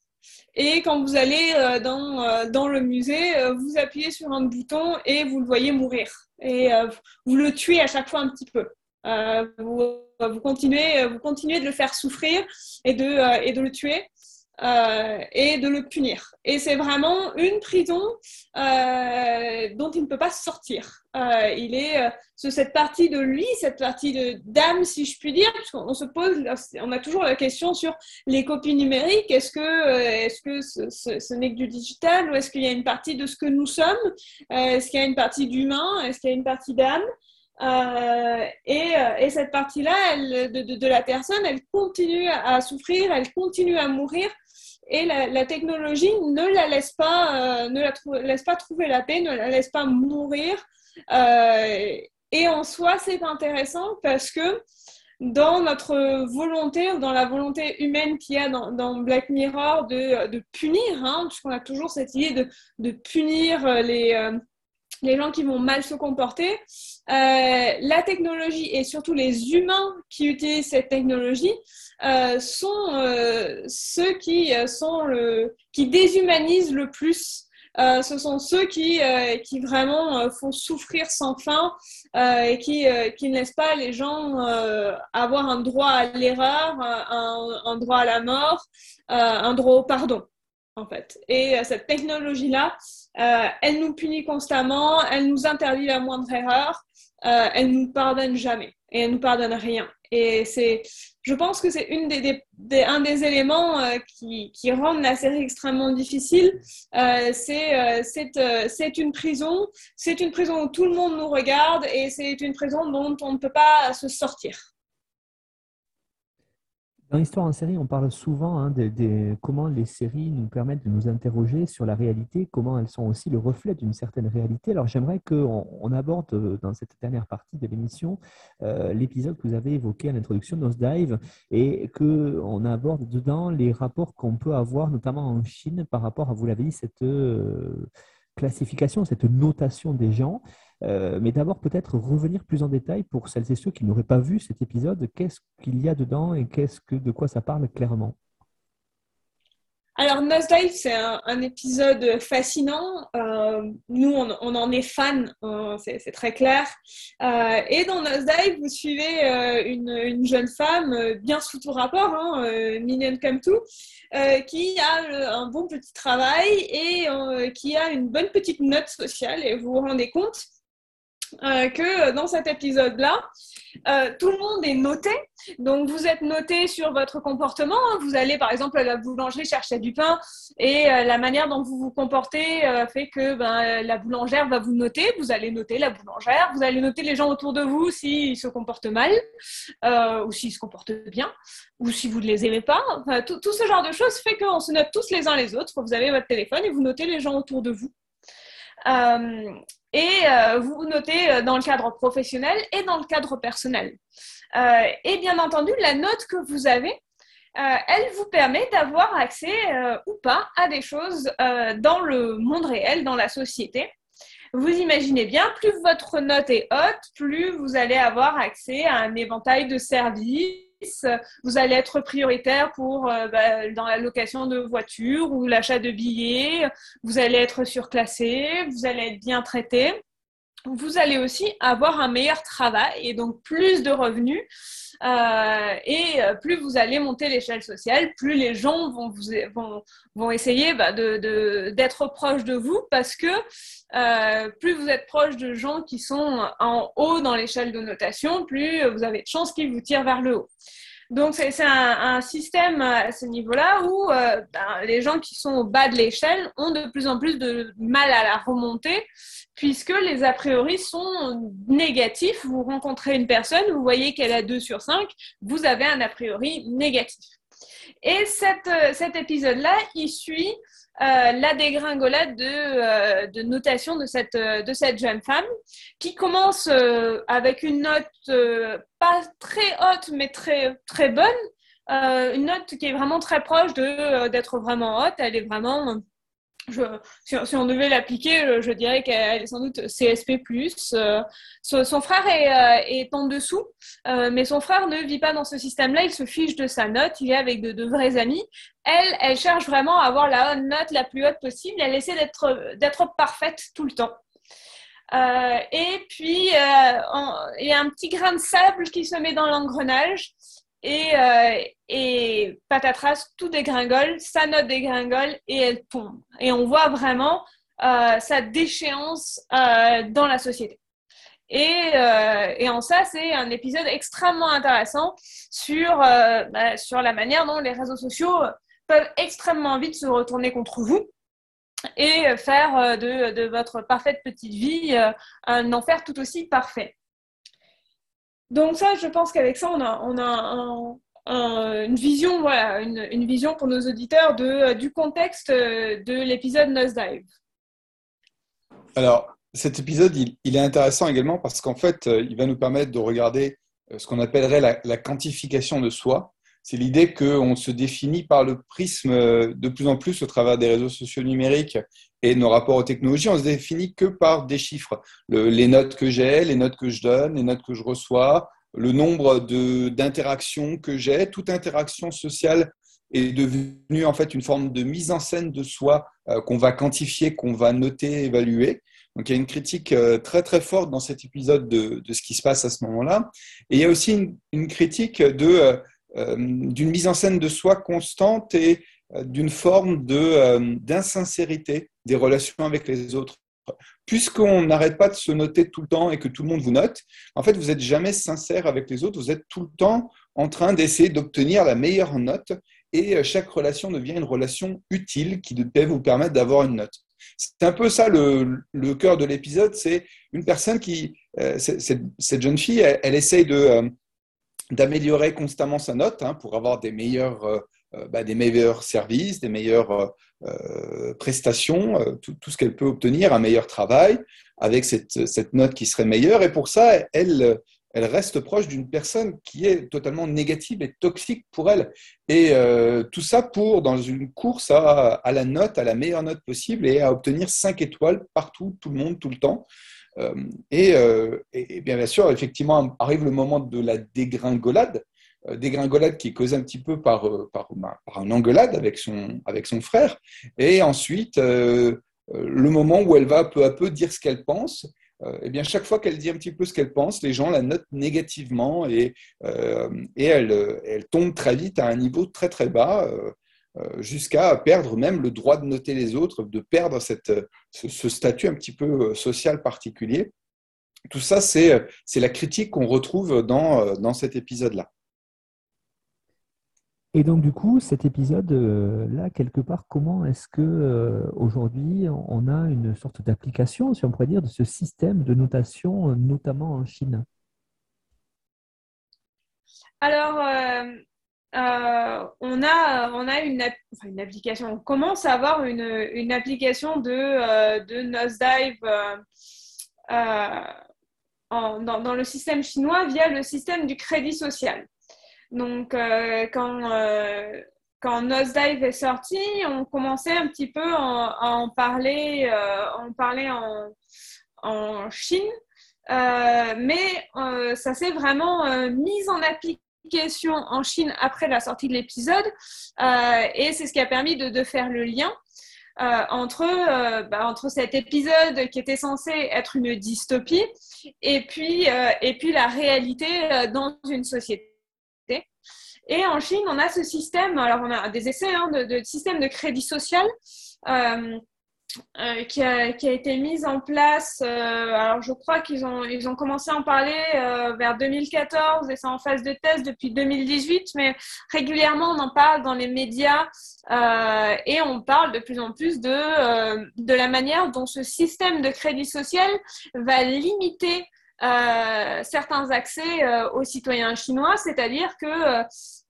Et quand vous allez dans, le musée, vous appuyez sur un bouton et vous le voyez mourir. Et vous le tuez à chaque fois un petit peu. vous, continuez, vous continuez de le faire souffrir et de le tuer. Euh, et de le punir. Et c'est vraiment une prison euh, dont il ne peut pas sortir. Euh, il est cette partie de lui, cette partie d'âme, si je puis dire, puisqu'on se pose, on a toujours la question sur les copies numériques. Est-ce que, est-ce que ce, n'est que du digital ou est-ce qu'il y a une partie de ce que nous sommes? Est-ce qu'il y a une partie d'humain Est-ce qu'il y a une partie d'âme? Et, et, cette partie-là de, la personne, elle continue à souffrir, elle continue à mourir et la, technologie ne la laisse pas, euh, ne la laisse pas trouver la paix, ne la laisse pas mourir. Euh, et en soi, c'est intéressant parce que dans notre volonté, dans la volonté humaine qu'il y a dans, Black Mirror de, punir, hein, puisqu'on a toujours cette idée de, punir les, euh, les gens qui vont mal se comporter, la technologie et surtout les humains qui utilisent cette technologie euh, sont euh, ceux qui sont le, qui déshumanisent le plus. ce sont ceux qui, qui vraiment font souffrir sans fin et qui, qui ne laissent pas les gens avoir un droit à l'erreur, un, droit à la mort, un droit au pardon en fait. Et cette technologie-là, euh, elle nous punit constamment, elle nous interdit la moindre erreur, euh, elle nous pardonne jamais et elle nous pardonne rien. Et c'est, je pense que c'est un des éléments euh, qui, qui rendent la série extrêmement difficile. Euh, c'est, c'est une prison, c'est une prison où tout le monde nous regarde et c'est une prison dont on ne peut pas se sortir. Dans l'histoire en série, on parle souvent hein, de, comment les séries nous permettent de nous interroger sur la réalité, comment elles sont aussi le reflet d'une certaine réalité. Alors j'aimerais qu'on on aborde euh, dans cette dernière partie de l'émission euh, l'épisode que vous avez évoqué à l'introduction, Nosedive, et qu'on aborde dedans les rapports qu'on peut avoir, notamment en Chine, par rapport à, vous l'avez dit, cette euh, classification, cette notation des gens. Euh, mais d'abord, peut-être revenir plus en détail pour celles et ceux qui n'auraient pas vu cet épisode. Qu'est-ce qu'il y a dedans et qu'est-ce que, de quoi ça parle clairement? Alors, Nosedive, c'est un, épisode fascinant. Euh, nous, on, en est fans, hein, c'est très clair. Euh, et dans Nosedive, vous suivez une, jeune femme bien sous tout rapport, hein, Minion Kamtu, qui a un bon petit travail et qui a une bonne petite note sociale. Et vous vous rendez compte euh, que dans cet épisode-là, euh, tout le monde est noté. Donc, vous êtes noté sur votre comportement. Vous allez, par exemple, à la boulangerie chercher du pain et euh, la manière dont vous vous comportez fait que ben, la boulangère va vous noter. Vous allez noter la boulangère. Vous allez noter les gens autour de vous s'ils se comportent mal ou s'ils se comportent bien ou si vous ne les aimez pas. tout, ce genre de choses fait qu'on se note tous les uns les autres. Vous avez votre téléphone et vous notez les gens autour de vous. Euh, et euh, vous notez euh, dans le cadre professionnel et dans le cadre personnel. et bien entendu, la note que vous avez, elle vous permet d'avoir accès ou pas à des choses dans le monde réel, dans la société. Vous imaginez bien, plus votre note est haute, plus vous allez avoir accès à un éventail de services vous allez être prioritaire pour euh, bah, dans la location de voitures ou l'achat de billets, vous allez être surclassé, vous allez être bien traité. Vous allez aussi avoir un meilleur travail et donc plus de revenus. Euh, et euh, plus vous allez monter l'échelle sociale, plus les gens vont, essayer bah, d'être proches de vous parce que euh, plus vous êtes proche de gens qui sont en haut dans l'échelle de notation, plus vous avez de chances qu'ils vous tirent vers le haut. Donc c'est un, un, système à ce niveau-là où euh, ben, les gens qui sont au bas de l'échelle ont de plus en plus de mal à la remonter puisque les a priori sont négatifs. Vous rencontrez une personne, vous voyez qu'elle a 2 sur 5, vous avez un a priori négatif. Et cette, euh, cet épisode-là, il suit euh, la dégringolade de, euh, de, notation de cette, de cette jeune femme qui commence avec une note pas très haute mais très, très bonne, une note qui est vraiment très proche d'être vraiment haute. Elle est vraiment si, on devait l'appliquer, je dirais qu'elle est sans doute CSP+. Euh, son, frère euh, est, en dessous, euh, mais son frère ne vit pas dans ce système-là, il se fiche de sa note, il est avec de, vrais amis. Elle, elle cherche vraiment à avoir la note la plus haute possible, elle essaie d'être parfaite tout le temps. et puis, il y a un petit grain de sable qui se met dans l'engrenage et, euh, et patatras, tout dégringole, sa note dégringole et elle tombe. Et on voit vraiment euh, sa déchéance euh, dans la société. Et, en ça, c'est un épisode extrêmement intéressant sur, bah, sur la manière dont les réseaux sociaux peuvent extrêmement vite se retourner contre vous et faire de votre parfaite petite vie un enfer tout aussi parfait. Donc ça, je pense qu'avec ça, on a, on a une vision, voilà, une, vision pour nos auditeurs euh, du contexte euh, de l'épisode Nosedive. Alors, cet épisode, il, est intéressant également parce qu'en fait, euh, il va nous permettre de regarder ce qu'on appellerait la, quantification de soi. C'est l'idée qu'on se définit par le prisme de plus en plus au travers des réseaux sociaux numériques et nos rapports aux technologies, on se définit que par des chiffres. les notes que j'ai, les notes que je donne, les notes que je reçois, le nombre d'interactions que j'ai. Toute interaction sociale est devenue en fait une forme de mise en scène de soi euh, qu'on va quantifier, qu'on va noter, évaluer. Donc il y a une critique euh, très très forte dans cet épisode de, de ce qui se passe à ce moment-là. Et il y a aussi une, critique de euh, d'une mise en scène de soi constante et d'une forme d'insincérité des relations avec les autres. Puisqu'on n'arrête pas de se noter tout le temps et que tout le monde vous note, en fait, vous n'êtes jamais sincère avec les autres, vous êtes tout le temps en train d'essayer d'obtenir la meilleure note et euh, chaque relation devient une relation utile qui peut vous permettre d'avoir une note. C'est un peu ça le, cœur de l'épisode, c'est une personne qui, euh, cette, jeune fille, elle, essaye de, euh, d'améliorer constamment sa note hein, pour avoir des meilleurs, bah, des meilleurs services, des meilleures euh, prestations, euh, tout, ce qu'elle peut obtenir, un meilleur travail, avec cette, cette, note qui serait meilleure. Et pour ça, elle, elle reste proche d'une personne qui est totalement négative et toxique pour elle. Et euh, tout ça pour, dans une course à, à, la note, à la meilleure note possible et à obtenir 5 étoiles partout, tout le monde, tout le temps. Et, et, bien, bien sûr, effectivement, arrive le moment de la dégringolade. Euh, dégringolade qui est causée un petit peu par, euh, par, par, une engueulade avec son, avec son frère. Et ensuite, euh, le moment où elle va peu à peu dire ce qu'elle pense. Eh bien, chaque fois qu'elle dit un petit peu ce qu'elle pense, les gens la notent négativement et, et elle, elle, tombe très vite à un niveau très très bas, jusqu'à perdre même le droit de noter les autres, de perdre cette, ce, ce statut un petit peu social particulier. Tout ça, c'est la critique qu'on retrouve dans, dans cet épisode-là. Et donc, du coup, cet épisode-là, euh, quelque part, comment est-ce que euh, aujourd'hui on a une sorte d'application, si on pourrait dire, de ce système de notation, notamment en Chine? Alors, euh, on, a, on a une, application, on commence à avoir une, une application de, de Nosedive dans, dans le système chinois via le système du crédit social. Donc, euh, quand, euh, quand Nosedive est sorti, on commençait un petit peu à, en parler, euh, en, parler en, en Chine, mais ça s'est vraiment mis en application en Chine après la sortie de l'épisode, et c'est ce qui a permis de, faire le lien. entre, bah, entre cet épisode qui était censé être une dystopie et puis, et puis la réalité dans une société. Et en Chine, on a ce système, alors on a des essais hein, de, système de crédit social euh, qui, a, été mise en place. Euh, alors, je crois qu'ils ont, ils ont commencé à en parler euh, vers 2014 et c'est en phase de test depuis 2018, mais régulièrement, on en parle dans les médias et on parle de plus en plus de, de la manière dont ce système de crédit social va limiter certains accès aux citoyens chinois, c'est-à-dire que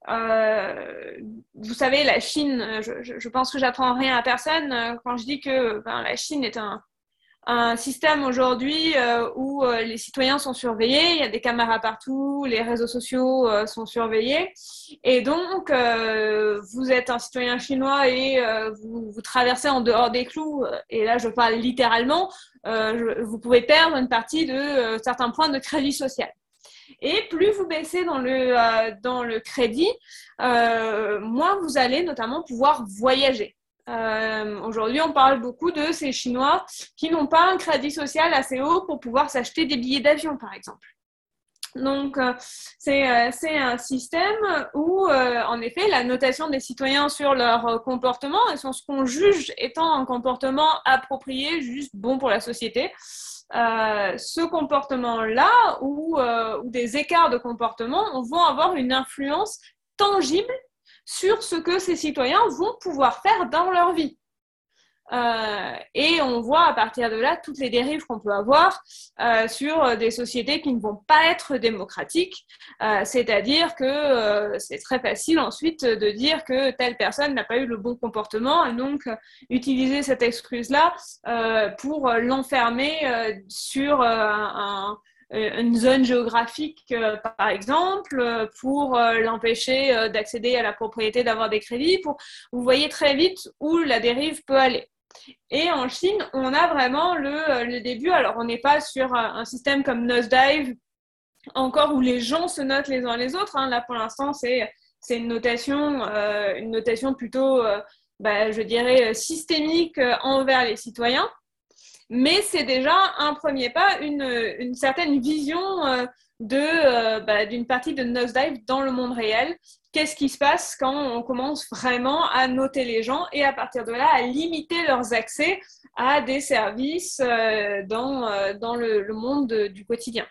euh, vous savez, la Chine, je, pense que j'apprends rien à personne euh, quand je dis que la Chine est un, un système aujourd'hui euh, où euh, les citoyens sont surveillés, il y a des caméras partout, les réseaux sociaux euh, sont surveillés. Et donc, vous êtes un citoyen chinois et vous, traversez en dehors des clous, et là je parle littéralement, vous pouvez perdre une partie de certains points de crédit social. Et plus vous baissez dans le, dans le crédit, moins vous allez notamment pouvoir voyager. Euh, Aujourd'hui, on parle beaucoup de ces Chinois qui n'ont pas un crédit social assez haut pour pouvoir s'acheter des billets d'avion, par exemple. Donc, euh, c'est un système où, en effet, la notation des citoyens sur leur comportement et sur ce qu'on juge étant un comportement approprié, juste bon pour la société, euh, ce comportement-là euh, ou, des écarts de comportement vont avoir une influence tangible sur ce que ces citoyens vont pouvoir faire dans leur vie. Euh, et on voit à partir de là toutes les dérives qu'on peut avoir euh, sur des sociétés qui ne vont pas être démocratiques. Euh, c'est-à-dire que c'est très facile ensuite de dire que telle personne n'a pas eu le bon comportement et donc utiliser cette excuse-là pour l'enfermer sur un, une zone géographique, par exemple, pour l'empêcher d'accéder à la propriété, d'avoir des crédits. Pour... Vous voyez très vite où la dérive peut aller. Et en Chine, on a vraiment le, euh, le début. Alors, on n'est pas sur un système comme Nosedive, encore où les gens se notent les uns les autres. Hein. Là, pour l'instant, c'est une notation, euh, une notation plutôt, euh, bah, je dirais, systémique euh, envers les citoyens. Mais c'est déjà un premier pas, une, certaine vision euh, de bah, d'une partie de Nosedive dans le monde réel qu'est-ce qui se passe quand on commence vraiment à noter les gens et à partir de là à limiter leurs accès à des services euh, dans, euh, dans le, le monde du quotidien.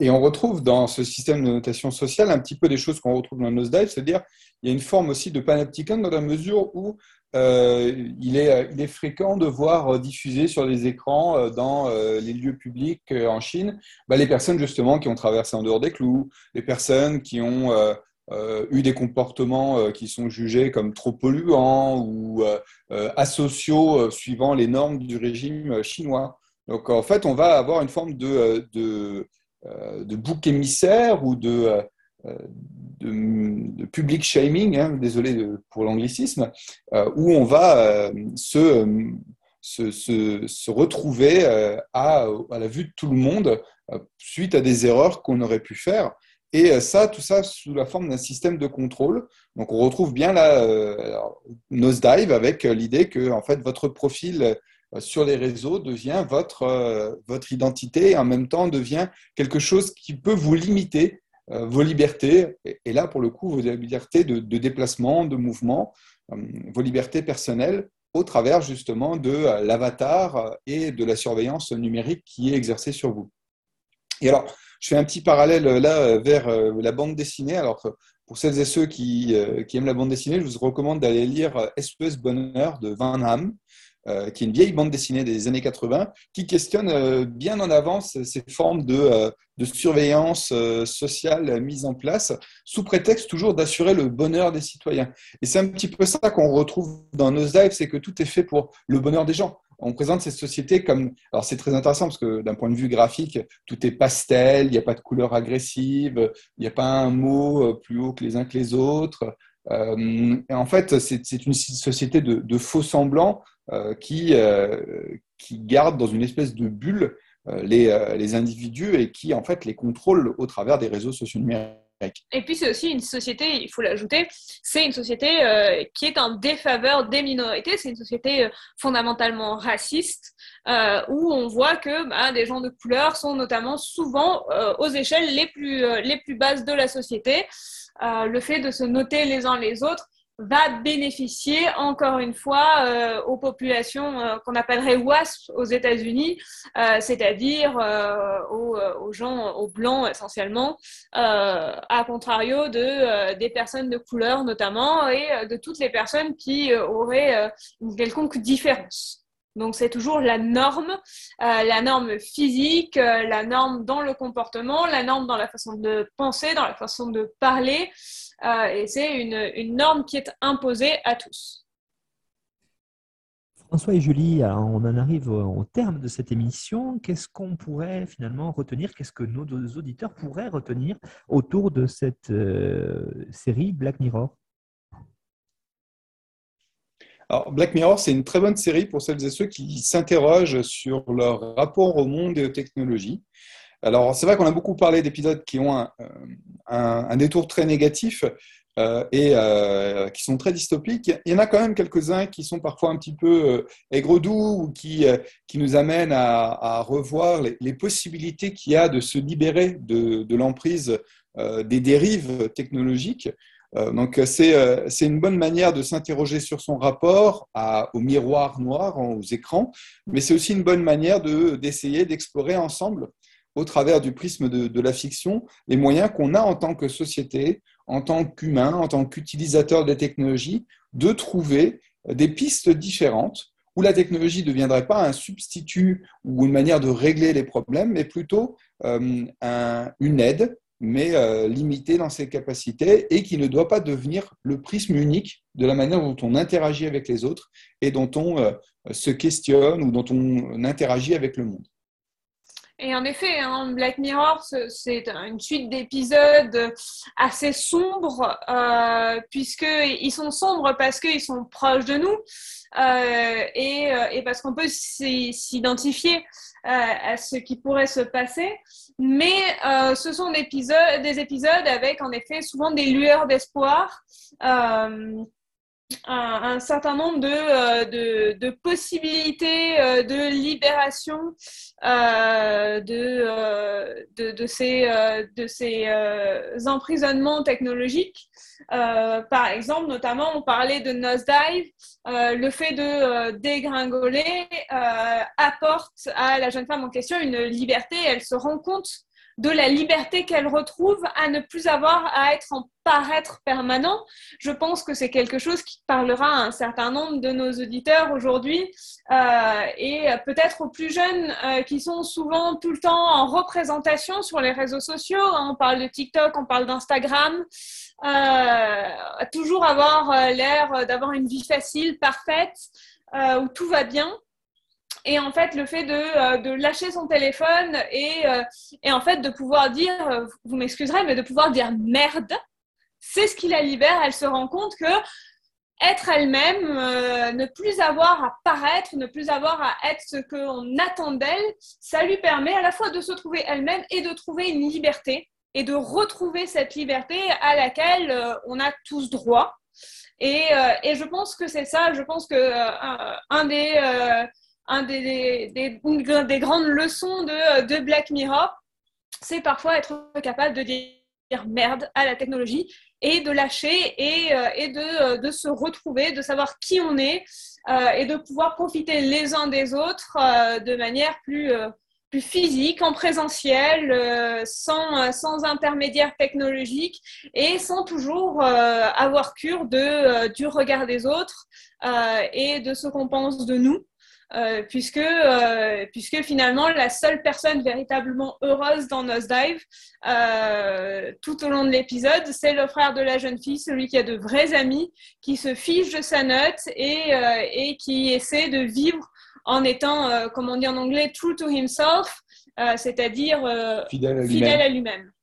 Et on retrouve dans ce système de notation sociale un petit peu des choses qu'on retrouve dans Nosedive, c'est-à-dire il y a une forme aussi de panopticon dans la mesure où euh, il, est, il, est, fréquent de voir diffuser sur les écrans euh, dans euh, les lieux publics euh, en Chine bah, les personnes justement qui ont traversé en dehors des clous, les personnes qui ont euh, eu des comportements qui sont jugés comme trop polluants ou asociaux suivant les normes du régime chinois. Donc en fait, on va avoir une forme de, de euh, de bouc émissaire ou de, euh, de, public shaming, hein, désolé pour l'anglicisme, euh, où on va se, se, se, se, retrouver à, à, la vue de tout le monde suite à des erreurs qu'on aurait pu faire. Et ça, tout ça sous la forme d'un système de contrôle. Donc, on retrouve bien là euh, Nosedive avec l'idée que en fait votre profil euh, sur les réseaux devient votre, euh, votre identité et en même temps devient quelque chose qui peut vous limiter euh, vos libertés, et là pour le coup vos libertés de, déplacement, de mouvement, vos libertés personnelles au travers justement de l'avatar et de la surveillance numérique qui est exercée sur vous. Et alors, je fais un petit parallèle là vers la bande dessinée. Alors, pour celles et ceux qui, aiment la bande dessinée, je vous recommande d'aller lire SOS Bonheur de Van Ham, euh, qui est une vieille bande dessinée des années 80, qui questionne euh, bien en avance ces formes de, euh, de surveillance sociale mises en place, sous prétexte toujours d'assurer le bonheur des citoyens. Et c'est un petit peu ça qu'on retrouve dans nos lives, c'est que tout est fait pour le bonheur des gens. On présente ces sociétés comme. Alors, c'est très intéressant parce que d'un point de vue graphique, tout est pastel, il n'y a pas de couleur agressive, il n'y a pas un mot plus haut que les uns que les autres. Euh, en fait, c'est une société de, de faux semblants qui, euh, qui garde dans une espèce de bulle les, les, individus et qui, en fait, les contrôle au travers des réseaux sociaux numériques. Et puis c'est aussi une société, il faut l'ajouter, c'est une société euh, qui est en défaveur des minorités, c'est une société euh, fondamentalement raciste, euh, où on voit que bah, des gens de couleur sont notamment souvent aux échelles les plus, les plus basses de la société. le fait de se noter les uns les autres va bénéficier encore une fois euh, aux populations euh, qu'on appellerait WASP aux États-Unis, euh, c'est-à-dire aux, gens, aux blancs essentiellement, à contrario de, des personnes de couleur notamment et de toutes les personnes qui auraient une quelconque différence. Donc c'est toujours la norme, la norme physique, la norme dans le comportement, la norme dans la façon de penser, dans la façon de parler, euh, et c'est une, norme qui est imposée à tous. François et Julie, on en arrive au terme de cette émission. Qu'est-ce qu'on pourrait finalement retenir? Qu'est-ce que nos auditeurs pourraient retenir autour de cette euh, série Black Mirror? Alors, Black Mirror, c'est une très bonne série pour celles et ceux qui s'interrogent sur leur rapport au monde et aux technologies. Alors, c'est vrai qu'on a beaucoup parlé d'épisodes qui ont un, détour très négatif euh, et euh, qui sont très dystopiques. Il y en a quand même quelques-uns qui sont parfois un petit peu euh, aigre-doux ou qui, qui nous amènent à, revoir les, possibilités qu'il y a de se libérer de, l'emprise des dérives technologiques. donc, c'est une bonne manière de s'interroger sur son rapport au miroir noir, aux écrans, mais c'est aussi une bonne manière d'essayer d'explorer ensemble au travers du prisme de, la fiction, les moyens qu'on a en tant que société, en tant qu'humain, en tant qu'utilisateur des technologies, de trouver des pistes différentes où la technologie ne deviendrait pas un substitut ou une manière de régler les problèmes, mais plutôt euh, une aide, mais euh, limitée dans ses capacités et qui ne doit pas devenir le prisme unique de la manière dont on interagit avec les autres et dont on euh, se questionne ou dont on interagit avec le monde. Et en effet, hein, Black Mirror, c'est une suite d'épisodes assez sombres, euh, puisqu'ils sont sombres parce qu'ils sont proches de nous euh, et, euh, et, parce qu'on peut s'identifier euh, à ce qui pourrait se passer. Mais euh, ce sont des épisodes, des épisodes avec en effet souvent des lueurs d'espoir. Euh, un, certain nombre de, euh, de, possibilités euh, de libération euh, de, de, ces, de ces emprisonnements technologiques. par exemple, notamment, on parlait de nosedive. le fait de dégringoler apporte à la jeune femme en question une liberté. Elle se rend compte de la liberté qu'elle retrouve à ne plus avoir à être en paraître permanent. Je pense que c'est quelque chose qui parlera à un certain nombre de nos auditeurs aujourd'hui euh, et peut-être aux plus jeunes euh, qui sont souvent tout le temps en représentation sur les réseaux sociaux. On parle de TikTok, on parle d'Instagram. Euh, toujours avoir l'air d'avoir une vie facile, parfaite, où tout va bien. Et en fait, le fait de, euh, lâcher son téléphone et, euh, et, en fait de pouvoir dire, euh, vous m'excuserez, mais de pouvoir dire merde, c'est ce qui la libère. Elle se rend compte que être elle-même, ne plus avoir à paraître, ne plus avoir à être ce qu'on attend d'elle, ça lui permet à la fois de se trouver elle-même et de trouver une liberté et de retrouver cette liberté à laquelle on a tous droit. Et, et je pense que c'est ça, je pense que un des un des, des, des, grandes leçons de, de Black Mirror, c'est parfois être capable de dire merde à la technologie et de lâcher et, euh, euh, de, se retrouver, de savoir qui on est euh, et de pouvoir profiter les uns des autres de manière plus, physique, en présentiel, sans, intermédiaire technologique et sans toujours avoir cure du regard des autres et de ce qu'on pense de nous. Euh, puisque, euh, puisque finalement la seule personne véritablement heureuse dans Nosedive euh, tout au long de l'épisode, c'est le frère de la jeune fille, celui qui a de vrais amis, qui se fiche de sa note et, et qui essaie de vivre en étant, comme on dit en anglais, true to himself, c'est-à-dire fidèle à lui-même.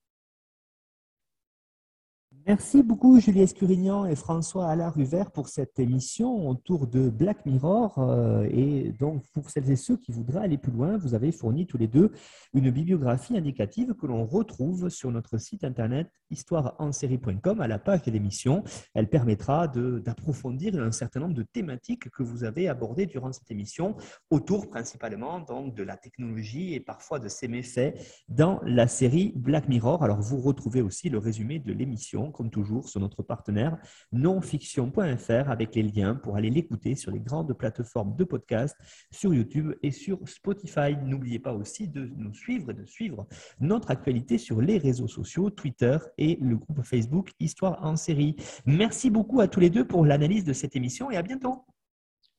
Merci beaucoup Julie Escurignan et François Allard-Huvert pour cette émission autour de Black Mirror. Euh, et donc, pour celles et ceux qui voudraient aller plus loin, vous avez fourni tous les deux une bibliographie indicative que l'on retrouve sur notre site internet histoireensérie.com à la page de l'émission. Elle permettra d'approfondir un certain nombre de thématiques que vous avez abordées durant cette émission, autour principalement donc, de la technologie et parfois de ses méfaits dans la série Black Mirror. Alors, vous retrouvez aussi le résumé de l'émission comme toujours, sur notre partenaire nonfiction.fr avec les liens pour aller l'écouter sur les grandes plateformes de podcast, sur YouTube et sur Spotify. N'oubliez pas aussi de nous suivre et de suivre notre actualité sur les réseaux sociaux, Twitter et le groupe Facebook Histoire en série. Merci beaucoup à tous les deux pour l'analyse de cette émission et à bientôt.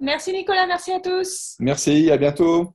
Merci Nicolas, merci à tous. Merci, à bientôt.